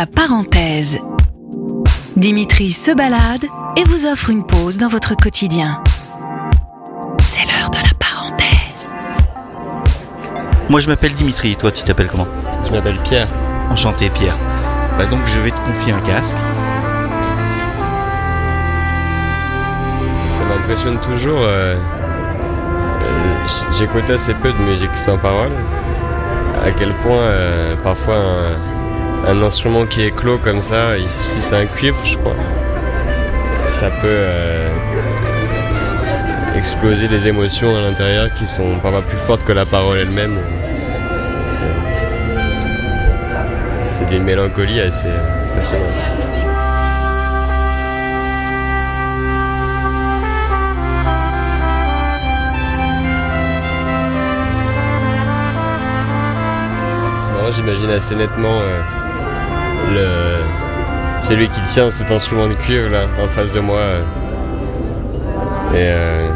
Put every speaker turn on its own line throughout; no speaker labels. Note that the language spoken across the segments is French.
La parenthèse. Dimitri se balade et vous offre une pause dans votre quotidien. C'est l'heure de la parenthèse.
Moi je m'appelle Dimitri, toi tu t'appelles comment?
Je m'appelle Pierre.
Enchanté Pierre. Bah donc je vais te confier un casque.
Ça m'impressionne toujours. euh, euh, J'écoute assez peu de musique sans parole. À quel point euh, parfois un instrument qui est clos comme ça, si c'est un cuivre, je crois, ça peut euh, exploser des émotions à l'intérieur qui sont parfois plus fortes que la parole elle-même. C'est- C'est d'une mélancolie assez marrant, j'imagine assez nettement euh, celui qui tient cet instrument de cuivre là en face de moi. euh. et euh,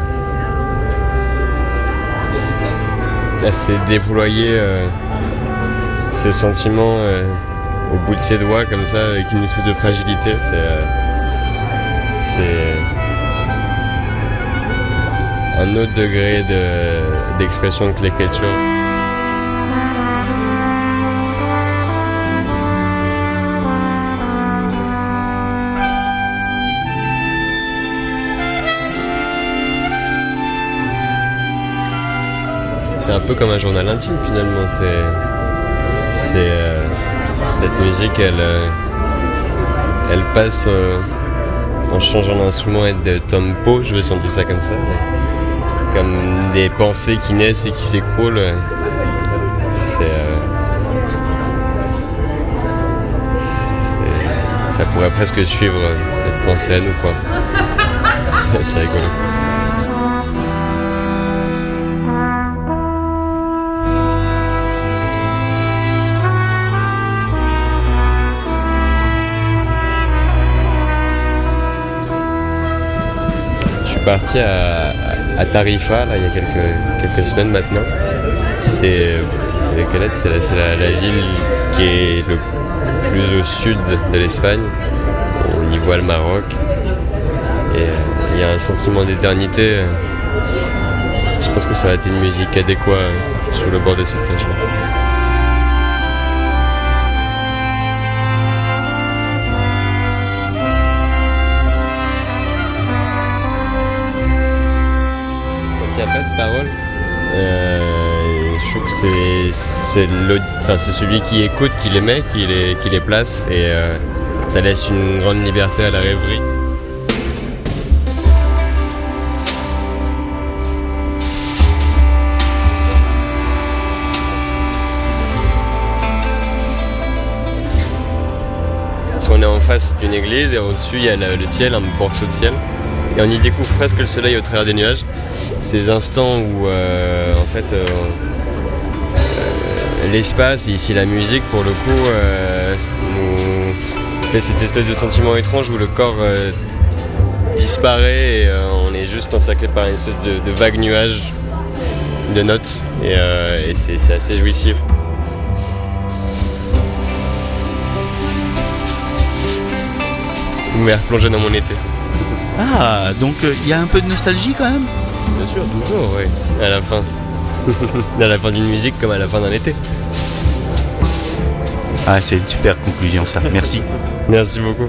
assez déployer euh, ses sentiments euh, au bout de ses doigts comme ça avec une espèce de fragilité. C'est euh, un autre degré de- d'expression que l'écriture. C'est un peu comme un journal intime finalement. C'est, c'est euh, cette musique, elle, euh, elle passe euh, en changeant d'instrument et de tempo. Je veux si on dit ça comme ça. comme des pensées qui naissent et qui s'écroulent. euh, euh, ça pourrait presque suivre euh, cette pensée à nous quoi. c'est rigolo. Parti à, Tarifa il y a quelques, semaines maintenant. C'est la, ville qui est le plus au sud de l'Espagne. On y voit le Maroc. Et euh, il y a un sentiment d'éternité. Je pense que ça aurait été une musique adéquate euh, sur le bord de cette plage-là. Il n'y a pas de parole, euh, je trouve que c'est enfin, celui qui écoute qui les met, qui les, qui les place et euh, ça laisse une grande liberté à la rêverie. Parce qu'on est en face d'une église et au-dessus il y a le, le ciel, un morceau de ciel. Et on y découvre presque le soleil au travers des nuages. Ces instants où euh, en fait euh, l'espace et ici la musique pour le coup euh, nous fait cette espèce de sentiment étrange où le corps disparaît et on est juste encerclé par une espèce de, vague nuage de notes et, c'est assez jouissif. Vous m'avez replongé dans mon été.
Ah, donc il y a un peu de nostalgie quand même
Bien sûr, toujours, oui. À la fin. à la fin d'une musique comme à la fin d'un été.
Ah, c'est une super conclusion ça, merci.
Merci beaucoup.